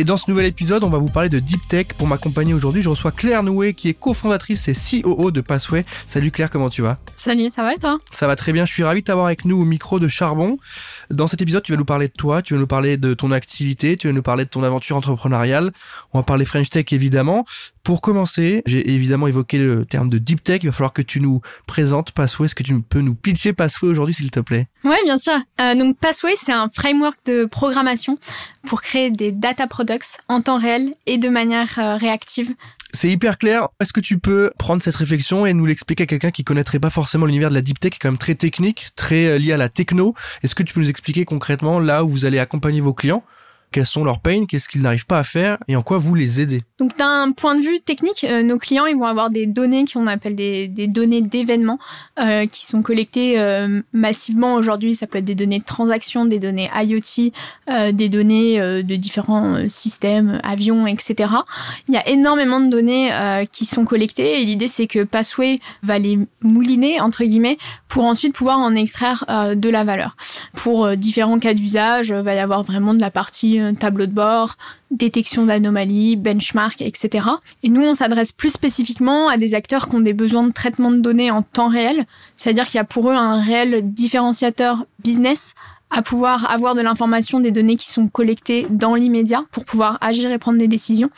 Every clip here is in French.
Et dans ce nouvel épisode, on va vous parler de Deep Tech. Pour m'accompagner aujourd'hui, je reçois Claire Noué, qui est cofondatrice et COO de Passway. Salut Claire, comment tu vas? Salut, ça va et toi? Ça va très bien, je suis ravi de t'avoir avec nous au micro de Charbon. Dans cet épisode, tu vas nous parler de toi, tu vas nous parler de ton activité, tu vas nous parler de ton aventure entrepreneuriale. On va parler French Tech évidemment. Pour commencer, j'ai évidemment évoqué le terme de Deep Tech. Il va falloir que tu nous présentes Passway. Est-ce que tu peux nous pitcher Passway aujourd'hui, s'il te plaît? Oui, bien sûr. Euh, donc Passway, c'est un framework de programmation pour créer des data products en temps réel et de manière euh, réactive. C'est hyper clair. Est-ce que tu peux prendre cette réflexion et nous l'expliquer à quelqu'un qui connaîtrait pas forcément l'univers de la deep tech, qui est quand même très technique, très euh, lié à la techno? Est-ce que tu peux nous expliquer concrètement là où vous allez accompagner vos clients? Quels sont leurs pains, qu'est-ce qu'ils n'arrivent pas à faire et en quoi vous les aidez. Donc d'un point de vue technique, euh, nos clients ils vont avoir des données qu'on appelle des, données d'événements euh, qui sont collectées euh, massivement aujourd'hui. Ça peut être des données de transactions, des données IoT, des données de différents systèmes, avions, etc. Il y a énormément de données qui sont collectées et l'idée c'est que Passway va les mouliner entre guillemets pour ensuite pouvoir en extraire de la valeur. Pour différents cas d'usage, va y avoir vraiment de la partie tableau de bord, détection d'anomalies, benchmark, etc. Et nous, on s'adresse plus spécifiquement à des acteurs qui ont des besoins de traitement de données en temps réel, c'est-à-dire qu'il y a pour eux un réel différenciateur business à pouvoir avoir de l'information des données qui sont collectées dans l'immédiat pour pouvoir agir et prendre des décisions.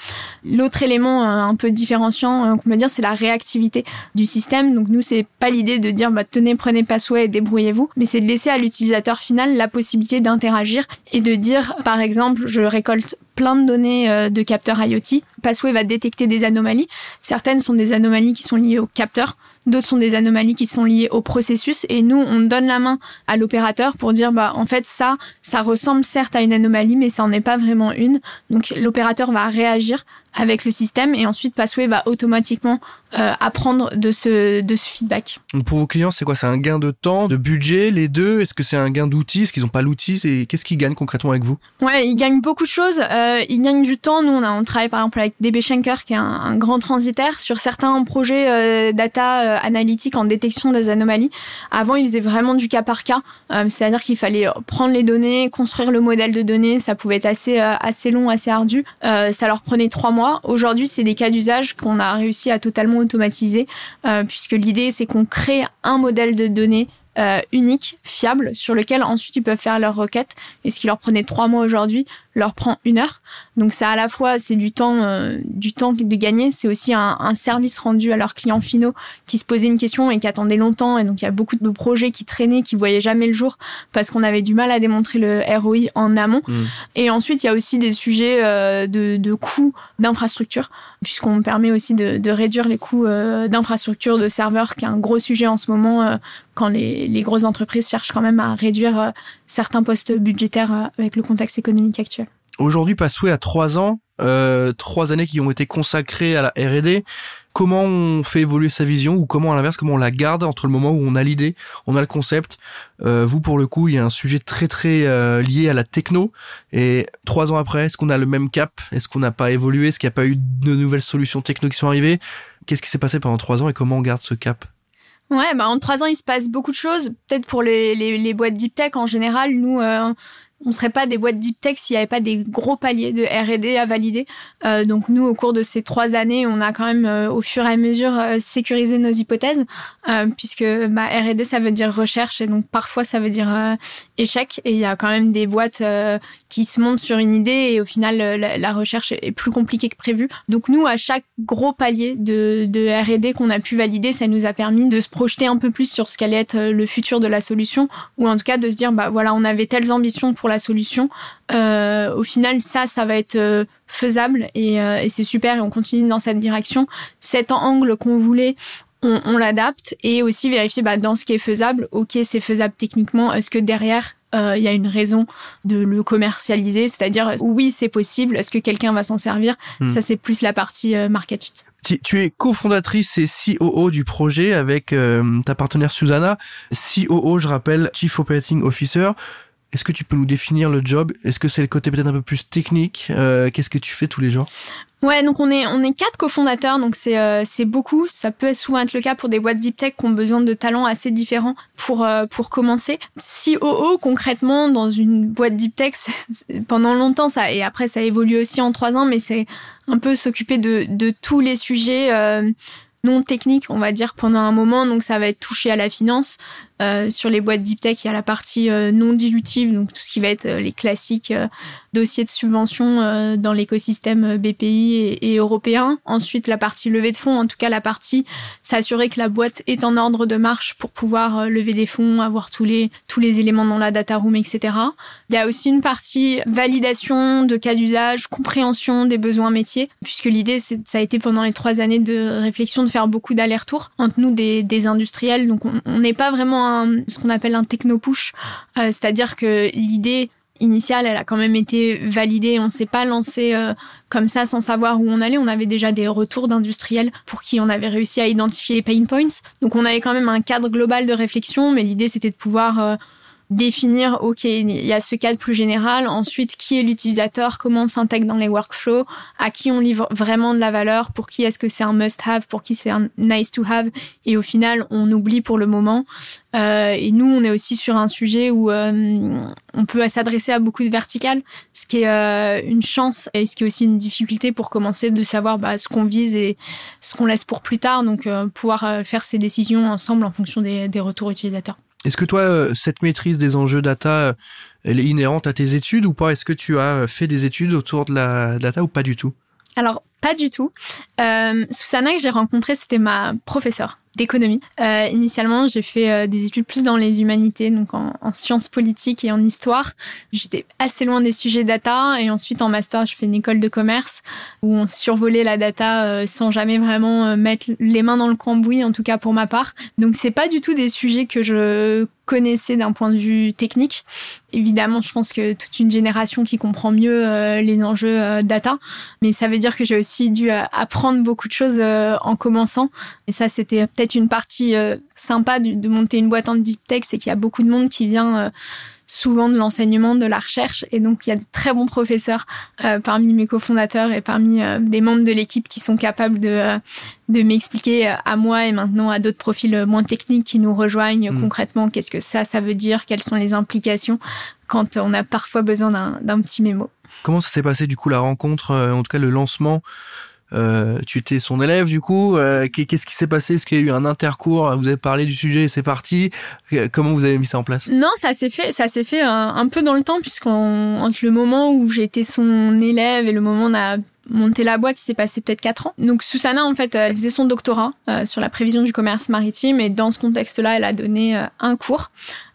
L'autre élément euh, un peu différenciant euh, qu'on peut dire c'est la réactivité du système. Donc nous c'est pas l'idée de dire bah tenez prenez password et débrouillez-vous, mais c'est de laisser à l'utilisateur final la possibilité d'interagir et de dire par exemple je récolte plein de données euh, de capteurs IoT. Passway va détecter des anomalies. Certaines sont des anomalies qui sont liées au capteur, d'autres sont des anomalies qui sont liées au processus. Et nous, on donne la main à l'opérateur pour dire, bah en fait ça, ça ressemble certes à une anomalie, mais ça n'en est pas vraiment une. Donc l'opérateur va réagir avec le système et ensuite Passway va automatiquement euh, apprendre de ce de ce feedback. Donc pour vos clients, c'est quoi? C'est un gain de temps, de budget, les deux? Est-ce que c'est un gain d'outils? Est-ce qu'ils n'ont pas l'outil? C'est qu'est-ce qu'ils gagnent concrètement avec vous? Ouais, ils gagnent beaucoup de choses. Euh, ils gagnent du temps. Nous, on, a, on travaille par exemple avec DB Schenker, qui est un, un grand transitaire sur certains projets euh, data analytiques en détection des anomalies. Avant, ils faisaient vraiment du cas par cas, c'est-à-dire qu'il fallait prendre les données, construire le modèle de données. Ça pouvait être assez assez long, assez ardu. ça leur prenait trois mois Aujourd'hui, c'est des cas d'usage qu'on a réussi à totalement automatiser, euh, puisque l'idée, c'est qu'on crée un modèle de données euh, unique, fiable, sur lequel ensuite ils peuvent faire leurs requêtes. Et ce qui leur prenait trois mois aujourd'hui leur prend une heure. Donc ça à la fois c'est du temps, euh, du temps de gagner, c'est aussi un, un, service rendu à leurs clients finaux qui se posaient une question et qui attendaient longtemps. Et donc il y a beaucoup de projets qui traînaient, qui voyaient jamais le jour parce qu'on avait du mal à démontrer le ROI en amont. Mmh. Et ensuite il y a aussi des sujets euh, de, de coûts d'infrastructure puisqu'on permet aussi de, de, réduire les coûts euh, d'infrastructure, de serveurs, qui est un gros sujet en ce moment euh, quand les, les, grosses entreprises cherchent quand même à réduire euh, certains postes budgétaires avec le contexte économique actuel. Aujourd'hui, Passway a trois ans, euh, trois années qui ont été consacrées à la R&D. Comment on fait évoluer sa vision ou comment à l'inverse, comment on la garde entre le moment où on a l'idée, on a le concept? Euh, vous, pour le coup, il y a un sujet très très euh, lié à la techno. Et trois ans après, est-ce qu'on a le même cap? Est-ce qu'on n'a pas évolué? Est-ce qu'il n'y a pas eu de nouvelles solutions techno qui sont arrivées? Qu'est-ce qui s'est passé pendant trois ans et comment on garde ce cap? Ouais, bah en trois ans, il se passe beaucoup de choses. Peut-être pour les, les, les, boîtes deep tech en général, nous, euh, on serait pas des boîtes deep tech s'il n'y avait pas des gros paliers de R&D à valider. Euh, donc nous, au cours de ces trois années, on a quand même, euh, au fur et à mesure, euh, sécurisé nos hypothèses, euh, puisque bah, R&D, ça veut dire recherche, et donc parfois, ça veut dire euh, échec. Et il y a quand même des boîtes euh, qui se montent sur une idée, et au final, la, recherche est plus compliquée que prévu. Donc nous, à chaque gros palier de, de R&D qu'on a pu valider, ça nous a permis de se projeter un peu plus sur ce qu'allait être le futur de la solution, ou en tout cas de se dire, bah voilà, on avait telles ambitions pour la solution. Euh, au final, ça, ça va être euh, faisable et, euh, et c'est super et on continue dans cette direction. Cet angle qu'on voulait on, l'adapte et aussi vérifier bah, dans ce qui est faisable, ok c'est faisable techniquement, est-ce que derrière euh, il y a une raison de le commercialiser, c'est-à-dire oui c'est possible, est-ce que quelqu'un va s'en servir? Hmm. Ça c'est plus la partie euh, market fit. Tu, es cofondatrice et COO du projet avec euh, ta partenaire Susanna. COO, je rappelle, Chief Operating Officer. Est-ce que tu peux nous définir le job? Est-ce que c'est le côté peut-être un peu plus technique? Qu'est-ce que tu fais tous les jours? Ouais, donc on est on est quatre cofondateurs, donc c'est euh, c'est beaucoup. Ça peut souvent être le cas pour des boîtes deep tech qui ont besoin de talents assez différents pour euh, pour commencer. COO concrètement dans une boîte deep tech pendant longtemps ça et après ça évolue aussi en trois ans, mais c'est un peu s'occuper de de tous les sujets. Euh, non techniques, on va dire, pendant un moment. Donc, ça va être touché à la finance, euh, sur les boîtes deep tech, il y a la partie euh, non dilutive, donc tout ce qui va être euh, les classiques dossiers de subvention dans l'écosystème BPI et, européen. Ensuite, la partie levée de fonds, en tout cas la partie s'assurer que la boîte est en ordre de marche pour pouvoir lever des fonds, avoir tous les tous les éléments dans la data room, etc. Il y a aussi une partie validation de cas d'usage, compréhension des besoins métiers, puisque l'idée ça a été pendant les trois années de réflexion de faire beaucoup d'allers-retours entre nous des, des industriels. Donc on n'est pas vraiment ce qu'on appelle un techno-push, euh, c'est-à-dire que l'idée initiale, elle a quand même été validée. On ne s'est pas lancé euh, comme ça sans savoir où on allait. On avait déjà des retours d'industriels pour qui on avait réussi à identifier les pain points. Donc on avait quand même un cadre global de réflexion, mais l'idée c'était de pouvoir euh, définir, OK, il y a ce cadre plus général. Ensuite, qui est l'utilisateur, comment on s'intègre dans les workflows, à qui on livre vraiment de la valeur, pour qui est-ce que c'est un must-have, pour qui c'est un nice-to-have? Et au final, on oublie pour le moment. Euh, et nous, on est aussi sur un sujet où euh, on peut s'adresser à beaucoup de verticales, ce qui est euh, une chance et ce qui est aussi une difficulté pour commencer de savoir bah, ce qu'on vise et ce qu'on laisse pour plus tard. Donc, euh, pouvoir euh, faire ces décisions ensemble en fonction des, des retours utilisateurs. Est-ce que toi, euh, cette maîtrise des enjeux data, euh, elle est inhérente à tes études ou pas? Est-ce que tu as fait des études autour de la data ou pas du tout? Alors, pas du tout. Euh, Susanna que j'ai rencontrée, c'était ma professeure d'économie. Euh, initialement, j'ai fait euh, des études plus dans les humanités, donc en, en sciences politiques et en histoire. J'étais assez loin des sujets data et ensuite en master, je fais une école de commerce où on survolait la data euh, sans jamais vraiment euh, mettre les mains dans le cambouis, en tout cas pour ma part. Donc c'est pas du tout des sujets que je connaissais d'un point de vue technique. Évidemment, je pense que toute une génération qui comprend mieux euh, les enjeux euh, data, mais ça veut dire que j'ai aussi dû apprendre beaucoup de choses en commençant. Et ça, c'était peut-être une partie euh, sympa de, monter une boîte en deep tech, c'est qu'il y a beaucoup de monde qui vient euh, souvent de l'enseignement, de la recherche, et donc il y a de très bons professeurs euh, parmi mes cofondateurs et parmi des membres de l'équipe qui sont capables de de m'expliquer à moi et maintenant à d'autres profils moins techniques qui nous rejoignent mm. concrètement qu'est-ce que ça ça veut dire, quelles sont les implications? Quand on a parfois besoin d'un petit mémo. Comment ça s'est passé du coup la rencontre, en tout cas le lancement euh, tu étais son élève du coup. Euh, qu'est-ce qui s'est passé? Est-ce qu'il y a eu un intercours? Vous avez parlé du sujet et c'est parti. Comment vous avez mis ça en place? Non, ça s'est fait, ça s'est fait un, peu dans le temps puisqu'on entre le moment où été son élève et le moment où on a monté la boîte, il s'est passé peut-être quatre ans. Donc Susanna, en fait, elle faisait son doctorat euh, sur la prévision du commerce maritime et dans ce contexte-là, elle a donné un cours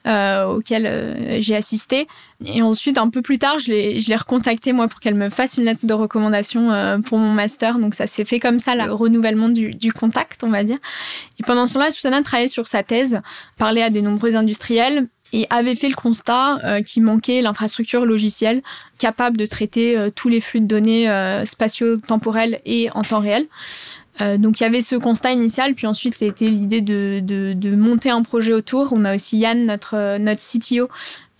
euh, auquel euh, j'ai assisté. Et ensuite, un peu plus tard, je l'ai, je l'ai recontacté moi pour qu'elle me fasse une lettre de recommandation euh, pour mon master. Donc ça s'est fait comme ça, le renouvellement du, du contact, on va dire. Et pendant ce temps-là, Susanna travaillait sur sa thèse, parlait à de nombreux industriels et avait fait le constat qu'il manquait l'infrastructure logicielle capable de traiter tous les flux de données spatio-temporels et en temps réel. Euh, donc il y avait ce constat initial, puis ensuite c'était l'idée de, de, monter un projet autour. On a aussi Yann, notre, euh, notre CTO,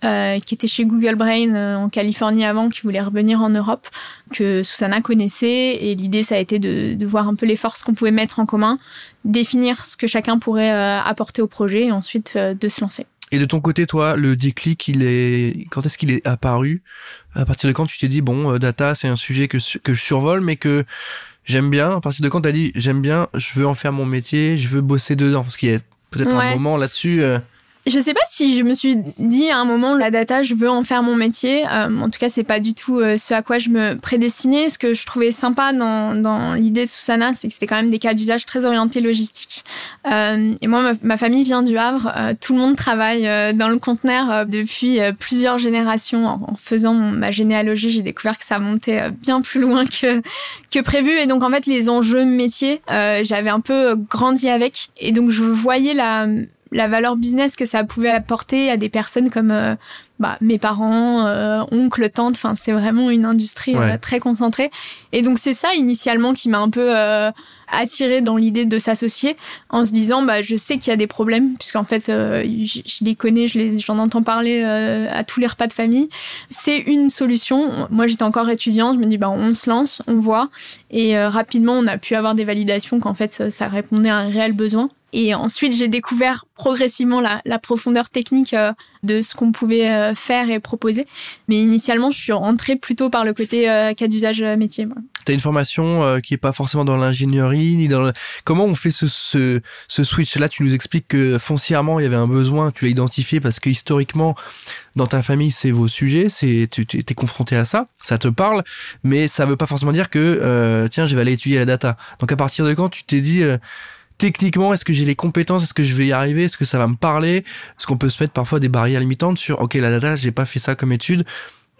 euh, qui était chez Google Brain euh, en Californie avant, qui voulait revenir en Europe, que Susanna connaissait. Et l'idée, ça a été de, de voir un peu les forces qu'on pouvait mettre en commun, définir ce que chacun pourrait apporter au projet et ensuite de se lancer. Et de ton côté, toi, le déclic, il est quand est-ce qu'il est apparu? À partir de quand tu t'es dit bon, data, c'est un sujet que que je survole, mais que j'aime bien? À partir de quand t'as dit j'aime bien, je veux en faire mon métier, je veux bosser dedans, parce qu'il y a peut-être un moment là-dessus. Euh, je sais pas si je me suis dit à un moment la data, je veux en faire mon métier. Euh, en tout cas, c'est pas du tout euh, ce à quoi je me prédestinais. Ce que je trouvais sympa dans, dans l'idée de Susana, c'est que c'était quand même des cas d'usage très orientés logistique. Euh, et moi, ma, famille vient du Havre. Tout le monde travaille dans le conteneur depuis plusieurs générations. En, en faisant ma généalogie, j'ai découvert que ça montait bien plus loin que que prévu. Et donc, en fait, les enjeux métiers, j'avais un peu grandi avec. Et donc, je voyais la la valeur business que ça pouvait apporter à des personnes comme euh, bah, mes parents, euh, oncles, tantes. Enfin, c'est vraiment une industrie euh, très concentrée. Et donc c'est ça initialement qui m'a un peu euh, attiré dans l'idée de s'associer, en se disant bah je sais qu'il y a des problèmes puisqu'en fait je, les connais, je les j'en entends parler à tous les repas de famille. C'est une solution. Moi j'étais encore étudiante, je me dis bah on se lance, on voit et rapidement on a pu avoir des validations qu'en fait ça répondait à un réel besoin. Et ensuite, j'ai découvert progressivement la, la profondeur technique euh, de ce qu'on pouvait euh, faire et proposer. Mais initialement, je suis rentrée plutôt par le côté euh, cas d'usage métier. Tu as une formation qui est pas forcément dans l'ingénierie, ni dans. Comment on fait ce, ce, ce switch-là? Tu nous expliques que foncièrement, il y avait un besoin, tu l'as identifié parce que historiquement, dans ta famille, c'est vos sujets, c'est tu es confronté à ça, ça te parle, mais ça veut pas forcément dire que, tiens, je vais aller étudier la data. Donc à partir de quand tu t'es dit techniquement, est-ce que j'ai les compétences Est-ce que je vais y arriver Est-ce que ça va me parler? Est-ce qu'on peut se mettre parfois des barrières limitantes sur OK, la data, j'ai pas fait ça comme étude.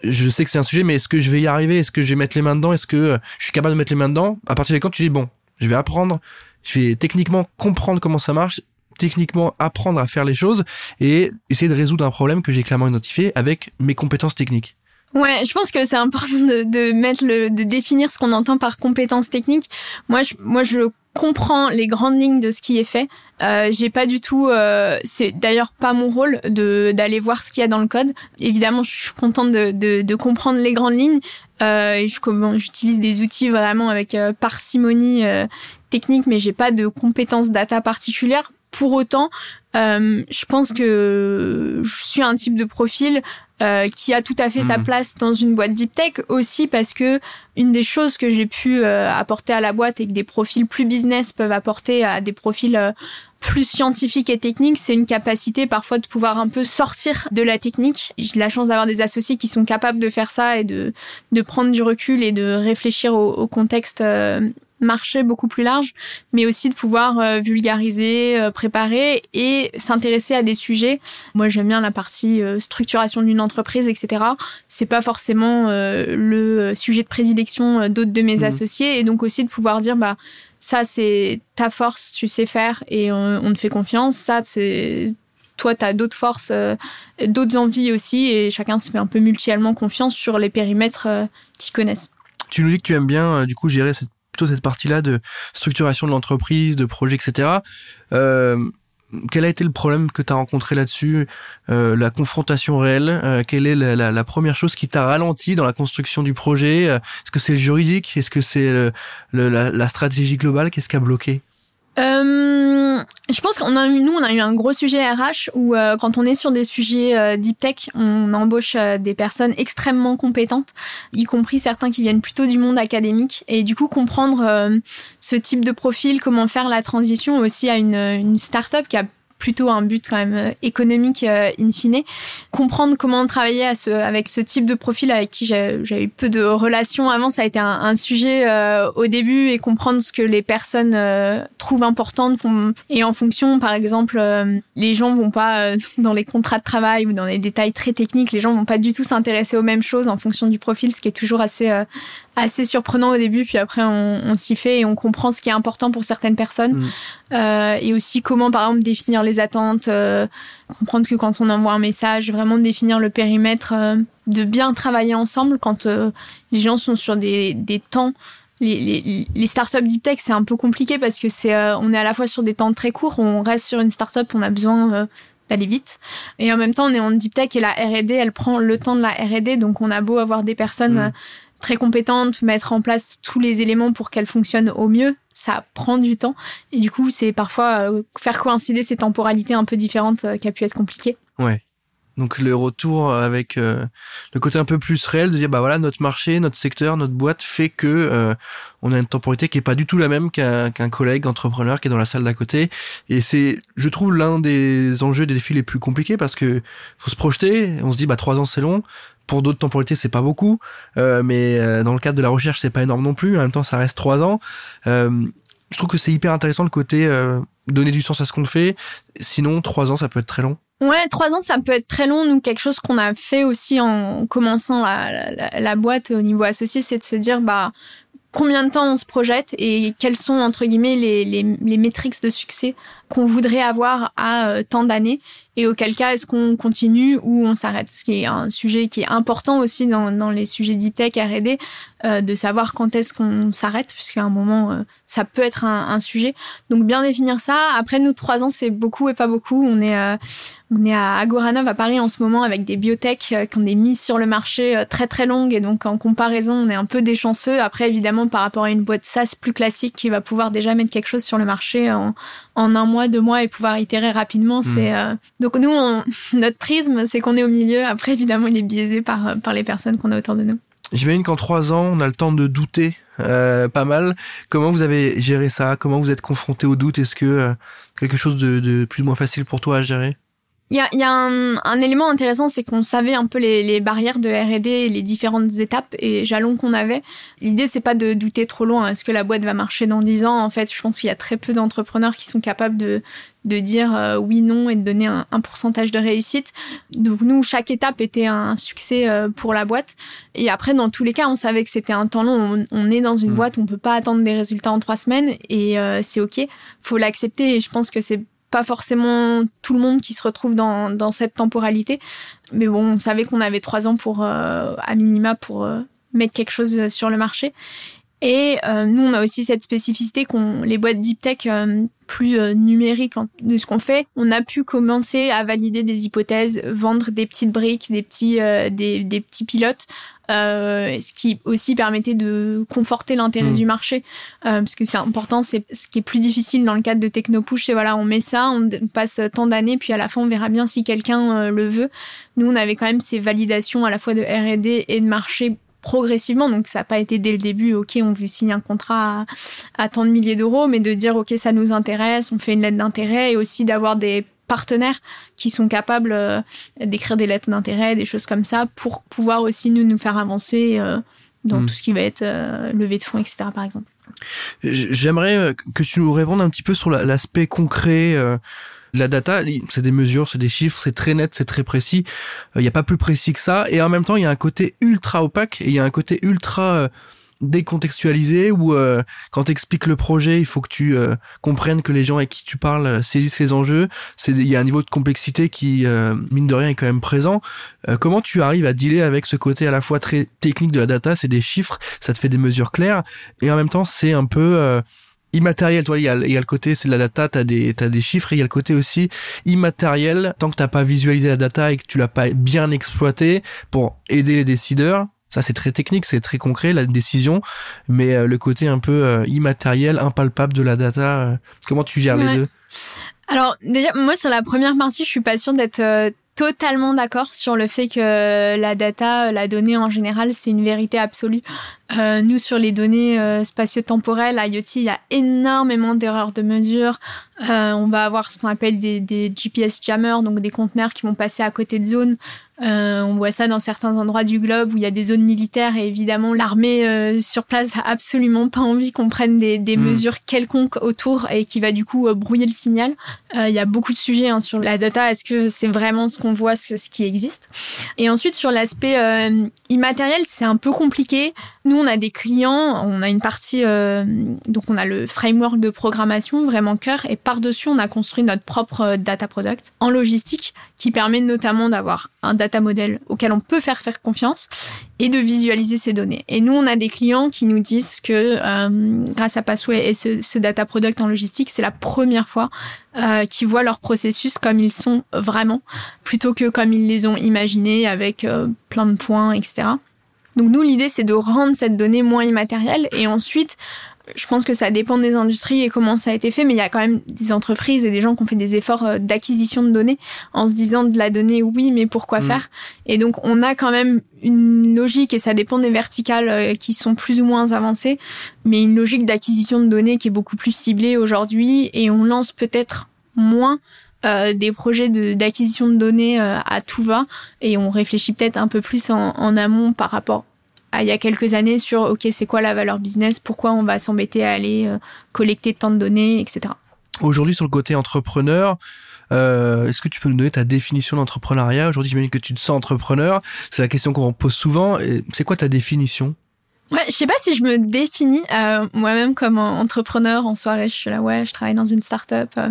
Je sais que c'est un sujet, mais est-ce que je vais y arriver? Est-ce que je vais mettre les mains dedans? Est-ce que euh, je suis capable de mettre les mains dedans? À partir de quand tu dis bon, je vais apprendre, je vais techniquement comprendre comment ça marche, techniquement apprendre à faire les choses et essayer de résoudre un problème que j'ai clairement identifié avec mes compétences techniques. Ouais, je pense que c'est important de, de, mettre le, de définir ce qu'on entend par compétences techniques. Moi, je, moi, je comprends les grandes lignes de ce qui est fait. Euh, j'ai pas du tout, euh, c'est d'ailleurs pas mon rôle de d'aller voir ce qu'il y a dans le code. Évidemment, je suis contente de, de, de comprendre les grandes lignes. Euh, j'utilise des outils vraiment avec euh, parcimonie euh, technique, mais j'ai pas de compétences data particulières. Pour autant, euh, je pense que je suis un type de profil euh, qui a tout à fait sa mhm. place dans une boîte deep tech aussi parce que une des choses que j'ai pu euh, apporter à la boîte et que des profils plus business peuvent apporter à des profils euh, plus scientifiques et techniques, c'est une capacité parfois de pouvoir un peu sortir de la technique. J'ai la chance d'avoir des associés qui sont capables de faire ça et de, de prendre du recul et de réfléchir au, au contexte marché beaucoup plus large, mais aussi de pouvoir euh, vulgariser, euh, préparer et s'intéresser à des sujets. Moi, j'aime bien la partie euh, structuration d'une entreprise, etc. C'est pas forcément le sujet de prédilection d'autres de mes mmh. associés, et donc aussi de pouvoir dire, bah ça c'est ta force, tu sais faire et on, te fait confiance. Ça c'est toi, tu as d'autres forces, d'autres envies aussi, et chacun se fait un peu mutuellement confiance sur les périmètres qu'ils connaissent. Tu nous dis que tu aimes bien, du coup, gérer cette cette partie-là de structuration de l'entreprise, de projet, etc. Euh, quel a été le problème que tu as rencontré là-dessus euh, La confrontation réelle euh, Quelle est la, première chose qui t'a ralenti dans la construction du projet Est-ce que c'est le juridique Est-ce que c'est la, la, stratégie globale Qu'est-ce qui a bloqué? Euh, je pense qu'on a eu, nous, on a eu un gros sujet RH où euh, quand on est sur des sujets euh, deep tech, on embauche des personnes extrêmement compétentes, y compris certains qui viennent plutôt du monde académique. Et du coup, comprendre ce type de profil, comment faire la transition aussi à une, une start-up qui a plutôt un but quand même euh, économique euh, in fine. Comprendre comment travailler à ce, avec ce type de profil avec qui j'ai eu peu de relations avant, ça a été un, un sujet euh, au début et comprendre ce que les personnes euh, trouvent important et en fonction, par exemple, les gens vont pas dans les contrats de travail ou dans les détails très techniques, les gens vont pas du tout s'intéresser aux mêmes choses en fonction du profil, ce qui est toujours assez assez surprenant au début, puis après on, on s'y fait et on comprend ce qui est important pour certaines personnes. Mm. Euh, et aussi comment par exemple définir les attentes, euh, comprendre que quand on envoie un message, vraiment définir le périmètre, euh, de bien travailler ensemble quand euh, les gens sont sur des, des temps. Les, les, les startups deep tech c'est un peu compliqué parce que c'est on est à la fois sur des temps très courts, on reste sur une startup, on a besoin d'aller vite. Et en même temps, on est en deep tech et la R&D, elle prend le temps de la R&D. Donc, on a beau avoir des personnes mm très compétente, mettre en place tous les éléments pour qu'elle fonctionne au mieux, ça prend du temps. Et du coup, c'est parfois euh, faire coïncider ces temporalités un peu différentes euh, qui a pu être compliqué. Ouais. Donc le retour avec euh, le côté un peu plus réel de dire bah voilà notre marché, notre secteur, notre boîte fait que on a une temporalité qui est pas du tout la même qu'un qu'un collègue entrepreneur qui est dans la salle d'à côté. Et c'est, je trouve, l'un des enjeux des défis les plus compliqués parce que faut se projeter. On se dit bah trois ans c'est long. Pour d'autres temporalités c'est pas beaucoup, euh, mais dans le cadre de la recherche c'est pas énorme non plus. En même temps ça reste trois ans. je trouve que c'est hyper intéressant le côté donner du sens à ce qu'on fait. Sinon trois ans ça peut être très long. Ouais, trois ans, ça peut être très long. Nous, quelque chose qu'on a fait aussi en commençant la, la, boîte au niveau associé, c'est de se dire, bah, combien de temps on se projette et quelles sont, entre guillemets, les, les, métriques de succès qu'on voudrait avoir à euh, tant d'années et auquel cas est-ce qu'on continue ou on s'arrête? Ce qui est un sujet qui est important aussi dans, les sujets deep tech R&D, euh, de savoir quand est-ce qu'on s'arrête, puisqu'à un moment euh, ça peut être un, un, sujet. Donc bien définir ça. Après nous trois ans c'est beaucoup et pas beaucoup. On est euh, on est à Agoranov à Paris en ce moment avec des biotech euh, qui ont des mises sur le marché très très longues et donc en comparaison on est un peu des chanceux. Après évidemment par rapport à une boîte SaaS plus classique qui va pouvoir déjà mettre quelque chose sur le marché en, en un mois, deux mois et pouvoir itérer rapidement, c'est donc nous, notre prisme, c'est qu'on est au milieu. Après, évidemment, il est biaisé par, par les personnes qu'on a autour de nous. J'imagine qu'en trois ans, on a le temps de douter euh, pas mal. Comment vous avez géré ça? Comment vous êtes confronté au doute? Est-ce que euh, quelque chose de, de, plus ou moins facile pour toi à gérer? Il y a, y a un, un, élément intéressant, c'est qu'on savait un peu les, les barrières de R&D, les différentes étapes et jalons qu'on avait. L'idée, c'est pas de douter trop loin. Est-ce que la boîte va marcher dans 10 ans? En fait, je pense qu'il y a très peu d'entrepreneurs qui sont capables de, de dire euh, oui, non et de donner un, un, pourcentage de réussite. Donc nous, chaque étape était un succès euh, pour la boîte. Et après, dans tous les cas, on savait que c'était un temps long. On, on est dans une mmh. boîte, on peut pas attendre des résultats en trois semaines et euh, c'est ok. Faut l'accepter et je pense que c'est pas forcément tout le monde qui se retrouve dans, dans cette temporalité. Mais bon, on savait qu'on avait trois ans pour, euh, à minima, pour euh, mettre quelque chose sur le marché. Et euh, nous, on a aussi cette spécificité qu'on les boîtes deep tech euh, plus euh, numériques de ce qu'on fait, on a pu commencer à valider des hypothèses, vendre des petites briques, des petits euh, des, des, petits pilotes, euh, ce qui aussi permettait de conforter l'intérêt mmh. du marché, parce que c'est important. C'est ce qui est plus difficile dans le cadre de Technopush, c'est voilà, on met ça, on passe tant d'années, puis à la fin, on verra bien si quelqu'un le veut. Nous, on avait quand même ces validations à la fois de R&D et de marché progressivement. Donc ça n'a pas été dès le début, ok, on veut signer un contrat à, à tant de milliers d'euros, mais de dire ok, ça nous intéresse, on fait une lettre d'intérêt et aussi d'avoir des partenaires qui sont capables euh, d'écrire des lettres d'intérêt, des choses comme ça, pour pouvoir aussi nous, nous faire avancer euh, dans mmh. tout ce qui va être euh, levée de fonds, etc. par exemple. J'aimerais euh, que tu nous répondes un petit peu sur l'aspect concret euh, la data, c'est des mesures, c'est des chiffres, c'est très net, c'est très précis. Il n'y a pas plus précis que ça. Et en même temps, il y a un côté ultra opaque et il y a un côté ultra décontextualisé où euh, quand tu expliques le projet, il faut que tu euh, comprennes que les gens avec qui tu parles euh, saisissent les enjeux. C'est il y a un niveau de complexité qui mine de rien est quand même présent. comment tu arrives à dealer avec ce côté à la fois très technique de la data, c'est des chiffres, ça te fait des mesures claires et en même temps c'est un peu immatériel. Toi, il y a, y a le côté, c'est de la data, t'as des, t'as des chiffres, et il y a le côté aussi immatériel. Tant que t'as pas visualisé la data et que tu l'as pas bien exploité pour aider les décideurs, ça c'est très technique, c'est très concret la décision, mais euh, le côté un peu euh, immatériel, impalpable de la data, euh, comment tu gères ouais. les deux? Alors déjà, moi sur la première partie, je suis pas sûre d'être totalement d'accord sur le fait que la data, la donnée en général, c'est une vérité absolue. Euh, nous, sur les données euh, spatio-temporelles, IoT, il y a énormément d'erreurs de mesure. Euh, on va avoir ce qu'on appelle des, des, GPS jammers, donc des conteneurs qui vont passer à côté de zones. Euh, on voit ça dans certains endroits du globe où il y a des zones militaires et évidemment l'armée euh, sur place a absolument pas envie qu'on prenne des, des mmh. mesures quelconques autour et qui va du coup euh, brouiller le signal. Il y a beaucoup de sujets hein, sur la data. Est-ce que c'est vraiment ce qu'on voit, ce qui existe? Et ensuite sur l'aspect immatériel, c'est un peu compliqué. Nous, on a des clients, on a une partie, euh, donc on a le framework de programmation vraiment cœur, et par-dessus, on a construit notre propre euh, data product en logistique, qui permet notamment d'avoir un data model auquel on peut faire confiance et de visualiser ces données. Et nous, on a des clients qui nous disent que euh, grâce à Passway et ce, ce, data product en logistique, c'est la première fois euh, qu'ils voient leurs processus comme ils sont vraiment, plutôt que comme ils les ont imaginés avec euh, plein de points, etc. Donc nous, l'idée, c'est de rendre cette donnée moins immatérielle et ensuite, je pense que ça dépend des industries et comment ça a été fait, mais il y a quand même des entreprises et des gens qui ont fait des efforts euh, d'acquisition de données en se disant de la donnée, oui, mais pourquoi mm. faire? Et donc, on a quand même une logique, et ça dépend des verticales euh, qui sont plus ou moins avancées, mais une logique d'acquisition de données qui est beaucoup plus ciblée aujourd'hui, et on lance peut-être moins euh, des projets d'acquisition de, données à tout va, et on réfléchit peut-être un peu plus en, en amont par rapport il y a quelques années sur ok c'est quoi la valeur business, pourquoi on va s'embêter à aller euh, collecter tant de données, etc. Aujourd'hui sur le côté entrepreneur, euh, est-ce que tu peux nous donner ta définition d'entrepreneuriat? Aujourd'hui, j'imagine que tu te sens entrepreneur. C'est la question qu'on pose souvent. C'est quoi ta définition? Ouais, je sais pas si je me définis euh, moi-même comme entrepreneur en soirée. Je suis là, ouais, je travaille dans une start-up. Euh.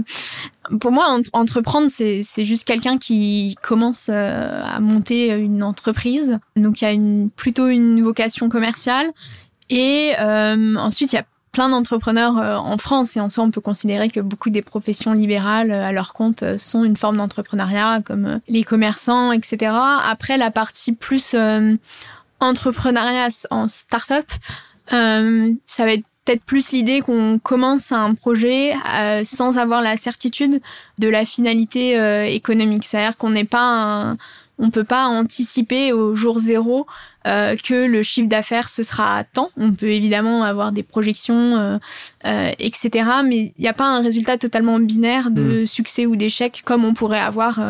Pour moi, entreprendre, c'est juste quelqu'un qui commence euh, à monter une entreprise. Donc, il y a une, plutôt une vocation commerciale. Et euh, ensuite, il y a plein d'entrepreneurs en France et en soi, on peut considérer que beaucoup des professions libérales à leur compte sont une forme d'entrepreneuriat, comme les commerçants, etc. Après, la partie plus entrepreneuriat en start-up, euh, ça va être peut-être plus l'idée qu'on commence un projet euh, sans avoir la certitude de la finalité euh, économique. C'est-à-dire qu'on n'est pas un, on peut pas anticiper au jour zéro euh, que le chiffre d'affaires ce sera à temps. On peut évidemment avoir des projections, euh, euh, etc. Mais il n'y a pas un résultat totalement binaire de hmm. succès ou d'échec comme on pourrait avoir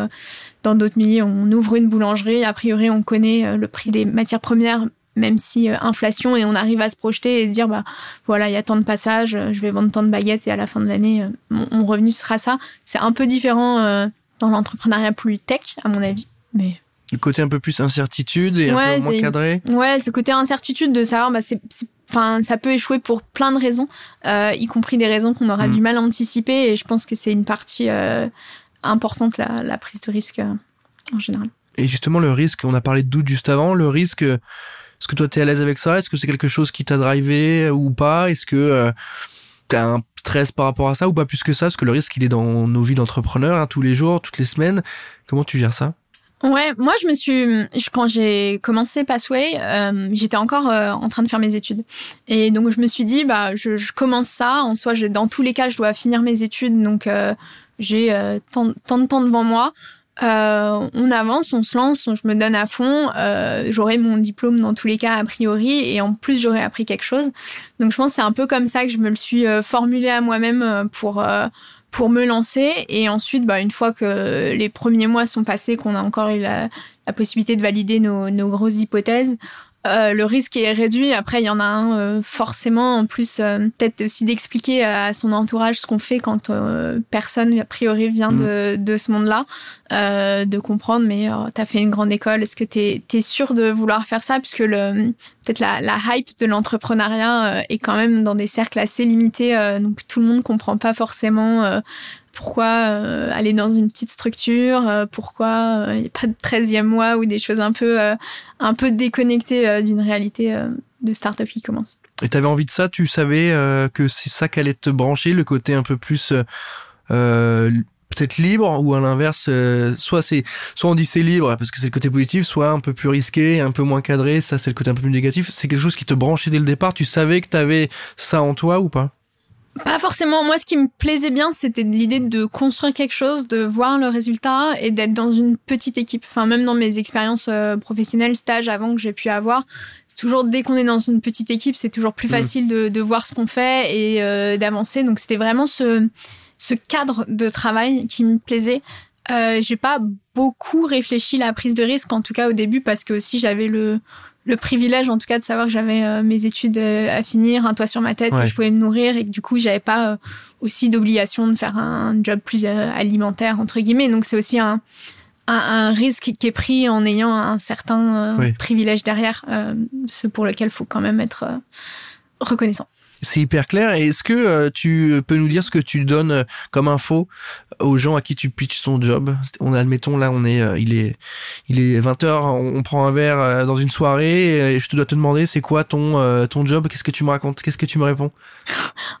dans d'autres milieux. On ouvre une boulangerie, a priori on connaît le prix des matières premières, même si inflation et on arrive à se projeter et dire bah voilà il y a tant de passages, je vais vendre tant de baguettes et à la fin de l'année mon, mon, revenu sera ça. C'est un peu différent dans l'entrepreneuriat plus tech à mon avis. Mais le côté un peu plus incertitude et un peu moins cadré. Ouais, ce côté incertitude de savoir, bah, c'est, enfin, ça peut échouer pour plein de raisons, euh, y compris des raisons qu'on aura mm. du mal à anticiper. Et je pense que c'est une partie euh, importante, la, la, prise de risque euh, en général. Et justement, le risque, on a parlé de doute juste avant. Le risque, est-ce que toi, tu es à l'aise avec ça? Est-ce que c'est quelque chose qui t'a drivé ou pas? Est-ce que tu as un stress par rapport à ça ou pas plus que ça? Parce que le risque, il est dans nos vies d'entrepreneurs, hein, tous les jours, toutes les semaines. Comment tu gères ça? Ouais, moi je me suis quand j'ai commencé Passway, euh, j'étais encore euh, en train de faire mes études et donc je me suis dit bah je, je commence ça en soi dans tous les cas je dois finir mes études donc euh, j'ai tant, tant, de temps devant moi. on avance, on se lance, je me donne à fond. j'aurai mon diplôme dans tous les cas a priori et en plus j'aurai appris quelque chose. Donc je pense c'est un peu comme ça que je me le suis formulé à moi-même pour pour me lancer. Et ensuite, bah, une fois que les premiers mois sont passés, qu'on a encore eu la, la possibilité de valider nos, nos grosses hypothèses, euh, le risque est réduit. Après, il y en a un euh, forcément. En plus, euh, peut-être aussi d'expliquer à son entourage ce qu'on fait quand personne, a priori, vient mm. de, de ce monde-là. de comprendre, mais oh, tu as fait une grande école. Est-ce que tu es, sûr de vouloir faire ça? Puisque le peut-être la, la, hype de l'entrepreneuriat est quand même dans des cercles assez limités. donc, tout le monde comprend pas forcément pourquoi euh, aller dans une petite structure, euh, pourquoi il euh, n'y a pas de 13e mois ou des choses un peu, un peu déconnectées d'une réalité de start-up qui commence. Et tu avais envie de ça, tu savais que c'est ça qu'allait te brancher, le côté un peu plus peut-être libre ou à l'inverse soit c'est soit on dit c'est libre parce que c'est le côté positif soit un peu plus risqué un peu moins cadré ça c'est le côté un peu plus négatif. C'est quelque chose qui te branchait dès le départ? Tu savais que tu avais ça en toi ou pas? Pas forcément. Moi, ce qui me plaisait bien, c'était l'idée de construire quelque chose, de voir le résultat et d'être dans une petite équipe. Enfin, même dans mes expériences euh, professionnelles, stages avant que j'ai pu avoir, c'est toujours dès qu'on est dans une petite équipe, c'est toujours plus mmh. facile de, de voir ce qu'on fait et euh, d'avancer. Donc, c'était vraiment ce ce cadre de travail qui me plaisait. Euh, j'ai pas beaucoup réfléchi la prise de risque, en tout cas au début, parce que aussi j'avais le le privilège en tout cas de savoir que j'avais euh, mes études euh, à finir, un toit sur ma tête, que je pouvais me nourrir et que du coup j'avais pas euh, aussi d'obligation de faire un job plus alimentaire entre guillemets. Donc c'est aussi un, un, risque qui est pris en ayant un certain privilège derrière, ce pour lequel faut quand même être reconnaissant. C'est hyper clair. Et est-ce que euh, tu peux nous dire ce que tu donnes euh, comme info aux gens à qui tu pitches ton job? On admettons là, on est, euh, il est, il est 20 h on, prend un verre dans une soirée et je te dois te demander c'est quoi ton ton job? Qu'est-ce que tu me racontes? Qu'est-ce que tu me réponds?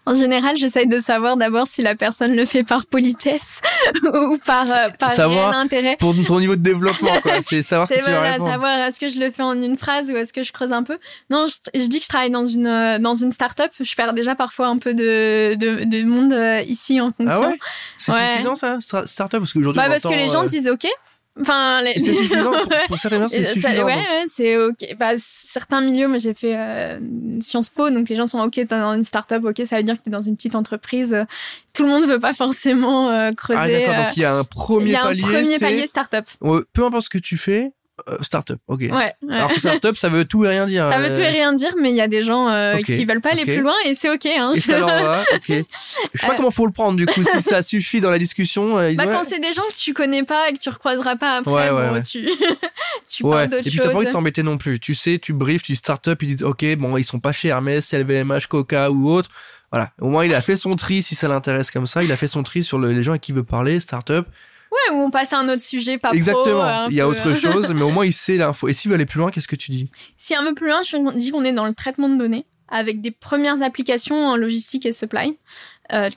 En général, j'essaye de savoir d'abord si la personne le fait par politesse ou par par savoir intérêt. Pour ton niveau de développement, quoi. C'est savoir ce que tu répondre. savoir est-ce que je le fais en une phrase ou est-ce que je creuse un peu? Non, je, je dis que je travaille dans une dans une start-up je perds déjà parfois un peu de, de, de monde euh, ici en fonction. Ah ouais? C'est suffisant ça, startup? Parce qu'aujourd'hui, bah, parce que les gens euh, disent OK. Enfin, les... c'est suffisant pour, pour personnes, c'est suffisant. ouais, ouais, c'est ok. Bah, certains milieux, moi j'ai fait euh, Sciences Po, donc les gens sont ok, t'es dans une start-up, ok, ça veut dire que t'es dans une petite entreprise. Tout le monde veut pas forcément euh, creuser. Ah d'accord, donc il y a un premier il y a un palier. premier palier start-up. Ouais, peu importe ce que tu fais, euh, startup, ok. Ouais. ouais. Alors que startup, ça veut tout et rien dire. Ça veut euh, tout et rien dire, mais il y a des gens euh, Ok, qui veulent pas aller plus loin et c'est ok. Hein. Et ça leur va, ok. Je sais pas Euh, comment faut le prendre du coup, si ça suffit dans la discussion. euh, Bah, quand c'est des gens que tu connais pas et que tu recroiseras pas après, bon, tu, tu parles et d'autre puis t'as pas envie de t'embêter non plus. Tu sais, tu briefes, tu dis startup, ils disent ok, bon, ils sont pas chez Hermès, LVMH, Coca ou autre. Voilà. Au moins, il a fait son tri si ça l'intéresse comme ça. Il a fait son tri sur le- les gens à qui il veut parler, startup. Ouais, ou on passe à un autre sujet, pas pro, Exactement. euh, un il y a autre chose, mais au moins il sait l'info. Et s'il veut aller plus loin, qu'est-ce que tu dis Si un peu plus loin, je dis qu'on est dans le traitement de données avec des premières applications en logistique et supply euh.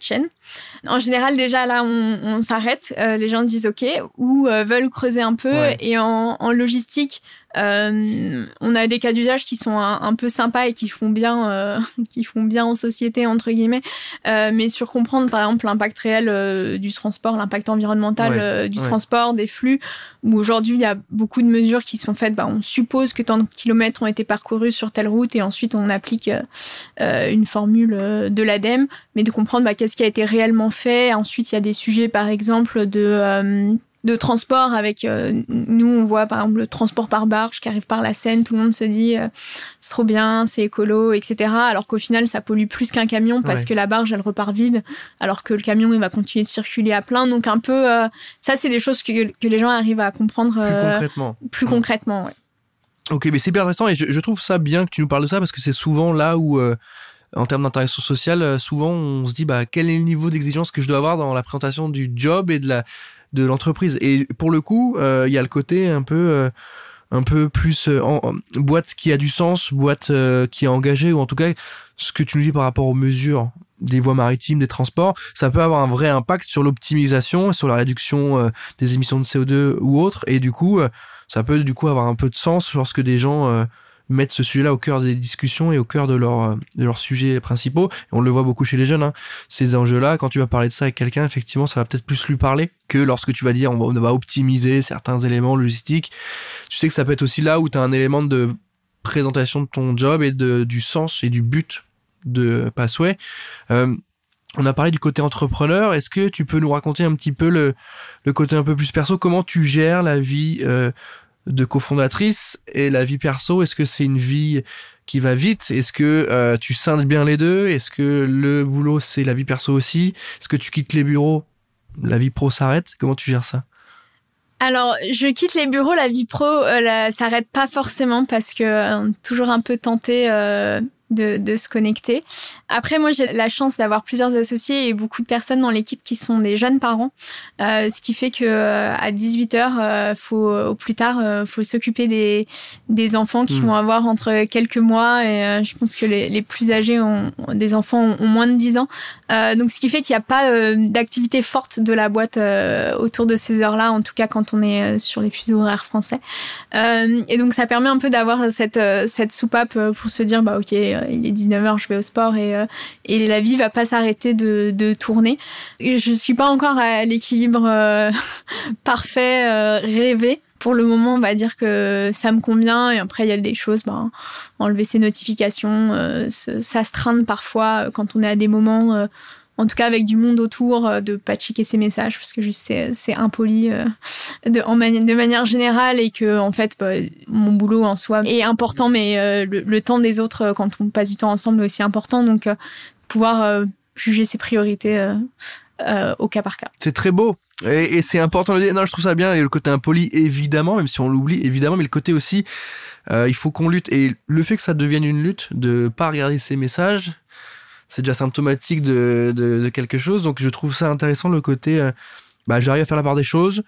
En général, déjà là, on, on s'arrête. euh, les gens disent OK ou euh, veulent creuser un peu. Ouais. Et en, en logistique, euh, on a des cas d'usage qui sont un, un peu sympas et qui font bien, qui font bien en société entre guillemets. Mais sur comprendre par exemple l'impact réel du transport, l'impact environnemental Ouais, du ouais. transport, des flux. Où aujourd'hui il y a beaucoup de mesures qui sont faites. Bah, on suppose que tant de kilomètres ont été parcourus sur telle route et ensuite on applique une formule de l'ADEME, mais de comprendre bah, qu'est-ce qui a été réellement fait. Ensuite, il y a des sujets, par exemple, de, euh, de transport avec... euh, nous, on voit, par exemple, le transport par barge qui arrive par la Seine. Tout le monde se dit, euh, c'est trop bien, c'est écolo, etc. Alors qu'au final, ça pollue plus qu'un camion parce Ouais. que la barge, elle repart vide, alors que le camion, il va continuer de circuler à plein. Donc, un peu... euh, ça, c'est des choses que, que les gens arrivent à comprendre plus concrètement plus Ouais. concrètement. ouais. Ok, mais c'est hyper intéressant et je, je trouve ça bien que tu nous parles de ça parce que c'est souvent là où, en termes d'interaction sociale, euh, souvent on se dit bah quel est le niveau d'exigence que je dois avoir dans la présentation du job et de la de l'entreprise? Et pour le coup, euh, il y a le côté un peu euh, un peu plus boîte qui a du sens, boîte qui est engagée ou en tout cas ce que tu nous dis par rapport aux mesures des voies maritimes, des transports, ça peut avoir un vrai impact sur l'optimisation, sur la réduction des émissions de CO2 ou autres. Et du coup, ça peut du coup avoir un peu de sens lorsque des gens mettent ce sujet-là au cœur des discussions et au cœur de, leur, euh, de leurs sujets principaux. Et on le voit beaucoup chez les jeunes. Hein. Ces enjeux-là, quand tu vas parler de ça avec quelqu'un, effectivement, ça va peut-être plus lui parler que lorsque tu vas dire on va, on va optimiser certains éléments logistiques. Tu sais que ça peut être aussi là où tu as un élément de présentation de ton job et de, du sens et du but de Passway. Euh, on a parlé du côté entrepreneur. Est-ce que tu peux nous raconter un petit peu le, le côté un peu plus perso? Comment tu gères la vie euh, de cofondatrice et la vie perso Est-ce que c'est une vie qui va vite? Est-ce que euh, tu scindes bien les deux? Est-ce que le boulot c'est la vie perso aussi? Est-ce que tu quittes les bureaux? La vie pro s'arrête? Comment tu gères ça? Alors, je quitte les bureaux, la vie pro euh, s'arrête pas forcément parce que euh, toujours un peu tenté de, de se connecter. Après, moi, j'ai la chance d'avoir plusieurs associés et beaucoup de personnes dans l'équipe qui sont des jeunes parents, euh, ce qui fait que euh, à 18 heures, euh, faut au plus tard, euh, faut s'occuper des des enfants qui Mm. vont avoir entre quelques mois et euh, je pense que les, les plus âgés ont, ont- des enfants ont, ont moins de 10 ans. Euh, donc, ce qui fait qu'il n'y a pas euh, d'activité forte de la boîte euh, autour de ces heures-là, en tout cas quand on est euh, sur les fuseaux horaires français. Euh, et donc, ça permet un peu d'avoir cette, euh, cette soupape pour se dire, bah ok, euh, il est 19h, je vais au sport et, euh, et la vie va pas s'arrêter de, tourner. Et je suis pas encore à l'équilibre euh, parfait, euh, rêvé. Pour le moment, on va dire que ça me convient. Et après, il y a des choses, ben, enlever ses notifications, euh, s'astreindre parfois euh, quand on est à des moments, euh, en tout cas avec du monde autour, euh, de pas checker ses messages parce que juste c'est, impoli euh, de, manière générale et que en fait bah, mon boulot en soi est important, mais euh, le, temps des autres quand on passe du temps ensemble est aussi important. Donc pouvoir juger ses priorités au cas par cas. C'est très beau. Et, c'est important. Non, je trouve ça bien. Et le côté impoli, évidemment, même si on l'oublie, évidemment, mais le côté aussi, il faut qu'on lutte. Et le fait que ça devienne une lutte, de pas regarder ses messages, c'est déjà symptomatique de, de, de quelque chose. Donc je trouve ça intéressant le côté, euh, bah, j'arrive à faire la part des choses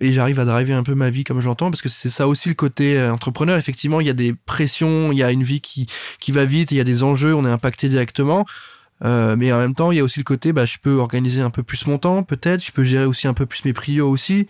et j'arrive à driver un peu ma vie comme j'entends parce que c'est ça aussi le côté euh, entrepreneur. Effectivement, il y a des pressions, il y a une vie qui qui va vite, il y a des enjeux, on est impacté directement. Euh, mais en même temps, il y a aussi le côté, bah, je peux organiser un peu plus mon temps, peut-être. Je peux gérer aussi un peu plus mes prios aussi.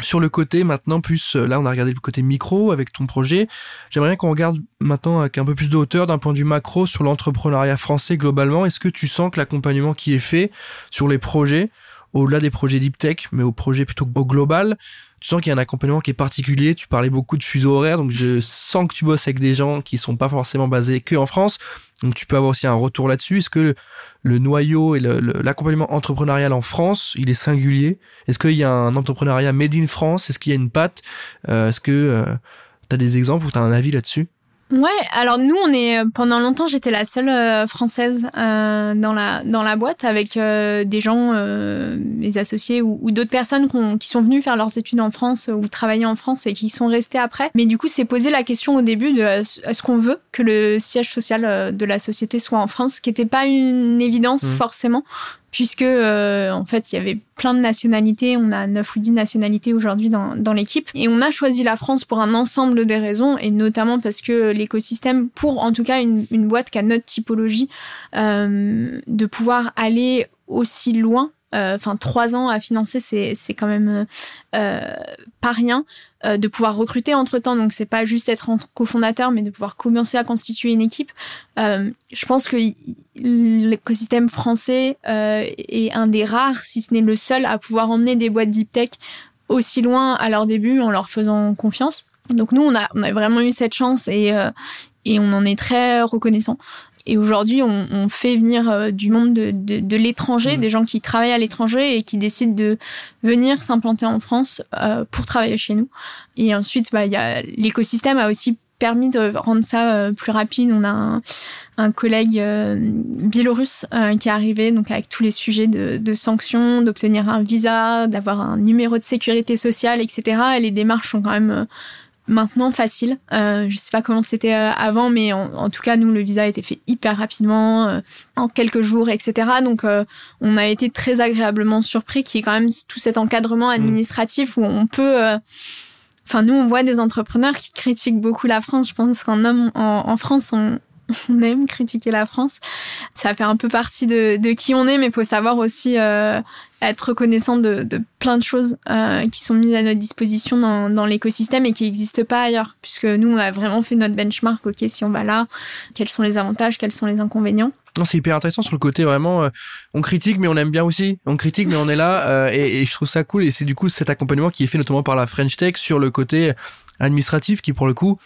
Sur le côté, maintenant, plus, euh, là, on a regardé le côté micro avec ton projet. J'aimerais bien qu'on regarde maintenant avec un peu plus de hauteur d'un point de vue macro sur l'entrepreneuriat français globalement. Est-ce que tu sens que l'accompagnement qui est fait sur les projets, au-delà des projets deep tech, mais au projet plutôt global, tu sens qu'il y a un accompagnement qui est particulier. Tu parlais beaucoup de fuseaux horaires, donc je sens que tu bosses avec des gens qui sont pas forcément basés que en France. Donc tu peux avoir aussi un retour là-dessus. Est-ce que le, noyau et l'accompagnement entrepreneurial en France, il est singulier? Est-ce qu'il y a un entrepreneuriat made in France? Est-ce qu'il y a une patte? Euh, Est-ce que euh, tu as des exemples ou tu as un avis là-dessus? Ouais, alors nous on est pendant longtemps j'étais la seule euh, française euh, dans la dans la boîte avec euh, des gens, mes associés ou, ou d'autres personnes qui sont venus faire leurs études en France ou travailler en France et qui sont restés après. Mais du coup c'est posé la question au début de est-ce qu'on veut que le siège social de la société soit en France, ce qui n'était pas une évidence mmh. forcément puisque euh, en fait il y avait plein de nationalités, on a 9 ou 10 nationalités aujourd'hui dans, l'équipe. Et on a choisi la France pour un ensemble de raisons et notamment parce que l'écosystème pour en tout cas une, une boîte qui a notre typologie euh, de pouvoir aller aussi loin euh, enfin trois ans à financer, c'est c'est quand même euh, pas rien. Euh, de pouvoir recruter entre temps, donc c'est pas juste être cofondateur, mais de pouvoir commencer à constituer une équipe. je pense que l'écosystème français est un des rares, si ce n'est le seul, à pouvoir emmener des boîtes deep tech aussi loin à leur début en leur faisant confiance. Donc nous, on a, on a vraiment eu cette chance et, et on en est très reconnaissant. Et aujourd'hui, on, on, fait venir euh, du monde de, de, de l'étranger, mmh. des gens qui travaillent à l'étranger et qui décident de venir s'implanter en France euh, pour travailler chez nous. Et ensuite, bah, y a, l'écosystème a aussi permis de rendre ça euh, plus rapide. On a un, un collègue euh, biélorusse qui est arrivé donc avec tous les sujets de, de sanctions, d'obtenir un visa, d'avoir un numéro de sécurité sociale, etc. Et les démarches sont quand même maintenant facile. Euh, je sais pas comment c'était euh, avant, mais en, tout cas, nous, le visa a été fait hyper rapidement, euh, en quelques jours, etc. Donc, euh, on a été très agréablement surpris qu'il y ait quand même tout cet encadrement administratif où on peut... Enfin, nous, on voit des entrepreneurs qui critiquent beaucoup la France. Je pense qu'en homme, en, France, on, on aime critiquer la France. Ça fait un peu partie de, qui on est, mais il faut savoir aussi euh, être reconnaissant de, plein de choses euh, qui sont mises à notre disposition dans, l'écosystème et qui n'existent pas ailleurs. Puisque nous, on a vraiment fait notre benchmark. Ok, si on va là, quels sont les avantages, quels sont les inconvénients? Non, c'est hyper intéressant sur le côté vraiment. Euh, on critique, mais on aime bien aussi. On critique, mais on est là, et, et, je trouve ça cool. Et c'est du coup cet accompagnement qui est fait notamment par la French Tech sur le côté administratif, qui pour le coup,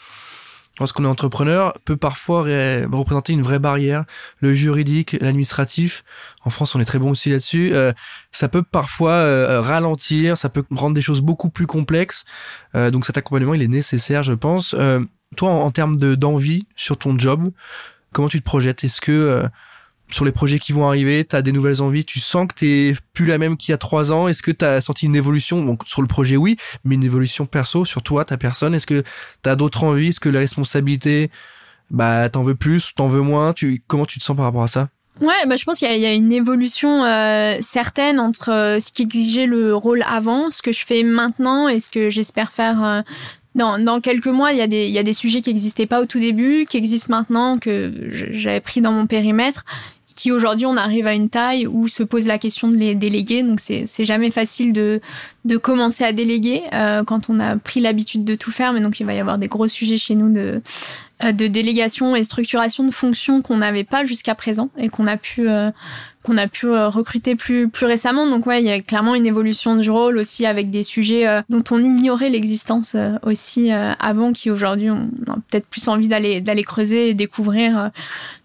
lorsqu'on est entrepreneur, peut parfois représenter une vraie barrière. Le juridique, l'administratif, en France on est très bon aussi là-dessus, euh, ça peut parfois euh, ralentir, ça peut rendre des choses beaucoup plus complexes. Euh, donc cet accompagnement, il est nécessaire, je pense. toi, en, termes d'envie sur ton job, comment tu te projettes? Est-ce que sur les projets qui vont arriver, tu as des nouvelles envies, tu sens que t'es plus la même qu'il y a trois ans. Est-ce que tu as senti une évolution? Donc sur le projet, oui, mais une évolution perso sur toi, ta personne. Est-ce que tu as d'autres envies? Est-ce que les responsabilités, bah t'en veux plus, t'en veux moins? Tu comment tu te sens par rapport à ça? Ouais, bah je pense qu'il y, y, a une évolution euh, certaine entre euh, ce qui exigeait le rôle avant, ce que je fais maintenant et ce que j'espère faire euh, dans, dans quelques mois, il y, a des, il y a des sujets qui n'existaient pas au tout début, qui existent maintenant, que j'avais pris dans mon périmètre qui aujourd'hui on arrive à une taille où se pose la question de les déléguer. Donc c'est jamais facile de de commencer à déléguer euh, quand on a pris l'habitude de tout faire. Mais donc il va y avoir des gros sujets chez nous de euh, de délégation et structuration de fonctions qu'on n'avait pas jusqu'à présent et qu'on a pu euh, qu'on a pu euh, recruter plus plus récemment. Donc ouais, il y a clairement une évolution du rôle aussi avec des sujets euh, dont on ignorait l'existence aussi avant, qui aujourd'hui on a peut-être plus envie d'aller d'aller creuser et découvrir.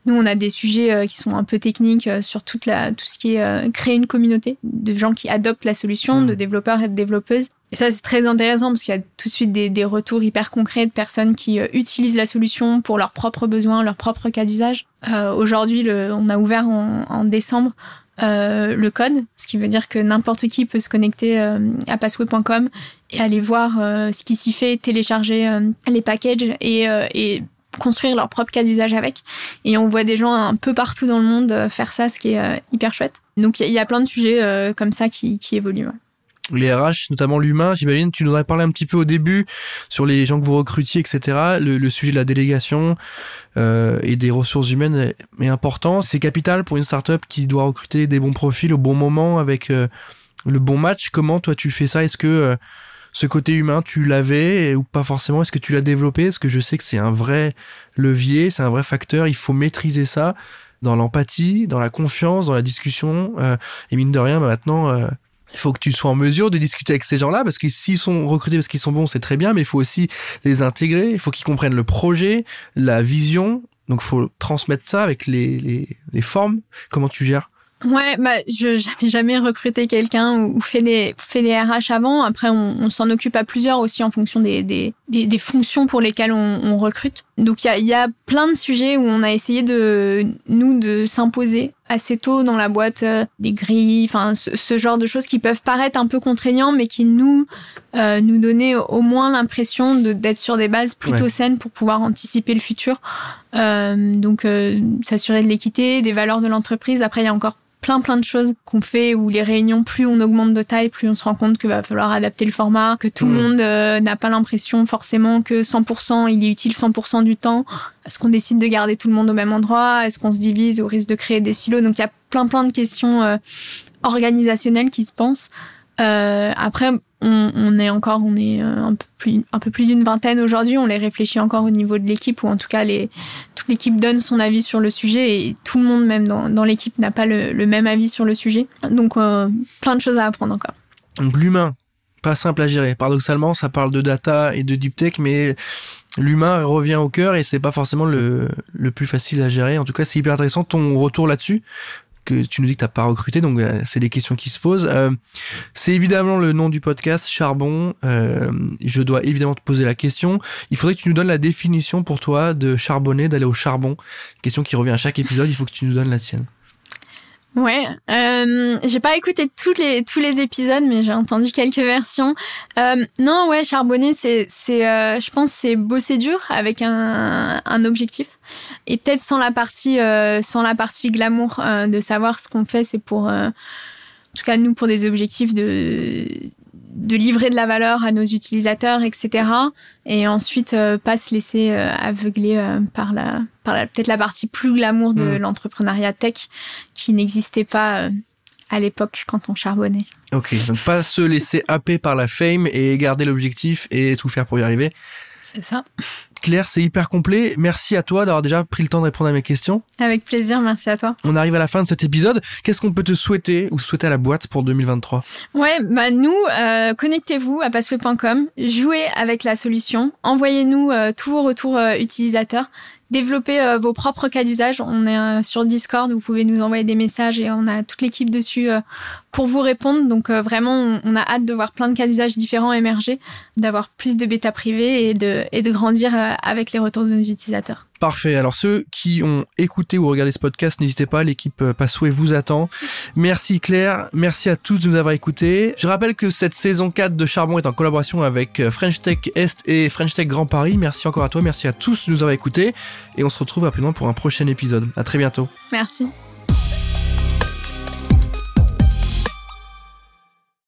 Nous, on a des sujets qui sont un peu techniques sur toute la tout ce qui est créer une communauté de gens qui adoptent la solution, de mmh. développeurs et de développeuses. Et ça, c'est très intéressant parce qu'il y a tout de suite des, des, retours hyper concrets de personnes qui utilisent la solution pour leurs propres besoins, leurs propres cas d'usage. Euh, Aujourd'hui, on a ouvert en, en décembre euh, le code, ce qui veut dire que n'importe qui peut se connecter euh, à passway.com et aller voir euh, ce qui s'y fait, télécharger euh, les packages et, et construire leur propre cas d'usage avec. Et on voit des gens un peu partout dans le monde faire ça, ce qui est hyper chouette. Donc il y, a plein de sujets comme ça qui, qui évoluent. les RH, notamment l'humain, j'imagine. Tu nous en as parlé un petit peu au début sur les gens que vous recrutiez, etc. Le, sujet de la délégation euh, et des ressources humaines est, important. C'est capital pour une startup qui doit recruter des bons profils au bon moment avec euh, le bon match. Comment toi tu fais ça? Est-ce que euh, ce côté humain tu l'avais ou pas forcément Est-ce que tu l'as développé? Parce que je sais que c'est un vrai levier, c'est un vrai facteur. Il faut maîtriser ça dans l'empathie, dans la confiance, dans la discussion. et mine de rien, bah, maintenant il faut que tu sois en mesure de discuter avec ces gens-là parce que s'ils sont recrutés parce qu'ils sont bons, c'est très bien, mais il faut aussi les intégrer. Il faut qu'ils comprennent le projet, la vision. Donc, il faut transmettre ça avec les, les, les formes. Comment tu gères? Ouais, bah, je n'avais jamais recruté quelqu'un ou fait des, fait des RH avant. Après, on, on s'en occupe à plusieurs aussi en fonction des, des, des, des fonctions pour lesquelles on, on recrute. Donc, il y a, y a plein de sujets où on a essayé de, nous, de s'imposer assez tôt dans la boîte euh, des grilles, enfin, ce, genre de choses qui peuvent paraître un peu contraignants, mais qui nous, euh, nous donnaient au moins l'impression d'être sur des bases plutôt saines pour pouvoir anticiper le futur. Euh, donc, euh, s'assurer de l'équité, des valeurs de l'entreprise. Après, il y a encore plein plein de choses qu'on fait où les réunions, plus on augmente de taille, plus on se rend compte qu'il va falloir adapter le format, que tout le mmh. monde euh, n'a pas l'impression forcément que 100% il est utile 100% du temps. Est-ce qu'on décide de garder tout le monde au même endroit? Est-ce qu'on se divise au risque de créer des silos? Donc il y a plein plein de questions euh, organisationnelles qui se pensent. Euh, après, on, est encore, on est euh, un peu plus, d'une vingtaine aujourd'hui. On les réfléchit encore au niveau de l'équipe, ou en tout cas, toute l'équipe donne son avis sur le sujet, et tout le monde, même dans, l'équipe, n'a pas le, le, même avis sur le sujet. Donc, euh, plein de choses à apprendre encore. Donc, l'humain, pas simple à gérer. Paradoxalement, ça parle de data et de deep tech, mais l'humain revient au cœur et c'est pas forcément le, le plus facile à gérer. En tout cas, c'est hyper intéressant ton retour là-dessus que tu nous dis que t'as pas recruté, donc euh, c'est des questions qui se posent. Euh, c'est évidemment le nom du podcast, Charbon. Euh, je dois évidemment te poser la question. Il faudrait que tu nous donnes la définition pour toi de charbonner, d'aller au charbon. Question qui revient à chaque épisode. Il faut que tu nous donnes la tienne. Ouais, euh, j'ai pas écouté tous les tous les épisodes, mais j'ai entendu quelques versions. Euh, non, ouais, charbonner, c'est c'est, euh, je pense, c'est bosser dur avec un un objectif et peut-être sans la partie euh, sans la partie glamour euh, de savoir ce qu'on fait, c'est pour euh, en tout cas nous pour des objectifs de de livrer de la valeur à nos utilisateurs, etc. Et ensuite euh, pas se laisser euh, aveugler euh, par la, par peut-être la partie plus glamour de mm. l'entrepreneuriat tech qui n'existait pas à l'époque quand on charbonnait. Ok, donc pas se laisser happer par la fame et garder l'objectif et tout faire pour y arriver. C'est ça. Claire, c'est hyper complet. Merci à toi d'avoir déjà pris le temps de répondre à mes questions. Avec plaisir, merci à toi. On arrive à la fin de cet épisode. Qu'est-ce qu'on peut te souhaiter ou souhaiter à la boîte pour 2023 Ouais, bah nous, euh, connectez-vous à passway.com, jouez avec la solution, envoyez-nous euh, tous vos retours euh, utilisateurs développer euh, vos propres cas d'usage. On est euh, sur Discord, vous pouvez nous envoyer des messages et on a toute l'équipe dessus euh, pour vous répondre. Donc vraiment, on, a hâte de voir plein de cas d'usage différents émerger, d'avoir plus de bêta privés et de, et de grandir avec les retours de nos utilisateurs. Parfait. Alors ceux qui ont écouté ou regardé ce podcast, n'hésitez pas, l'équipe Passway vous attend. Merci Claire, merci à tous de nous avoir écoutés. Je rappelle que cette saison 4 de Charbon est en collaboration avec French Tech Est et French Tech Grand Paris. Merci encore à toi, merci à tous de nous avoir écoutés et on se retrouve présent pour un prochain épisode. À très bientôt. Merci.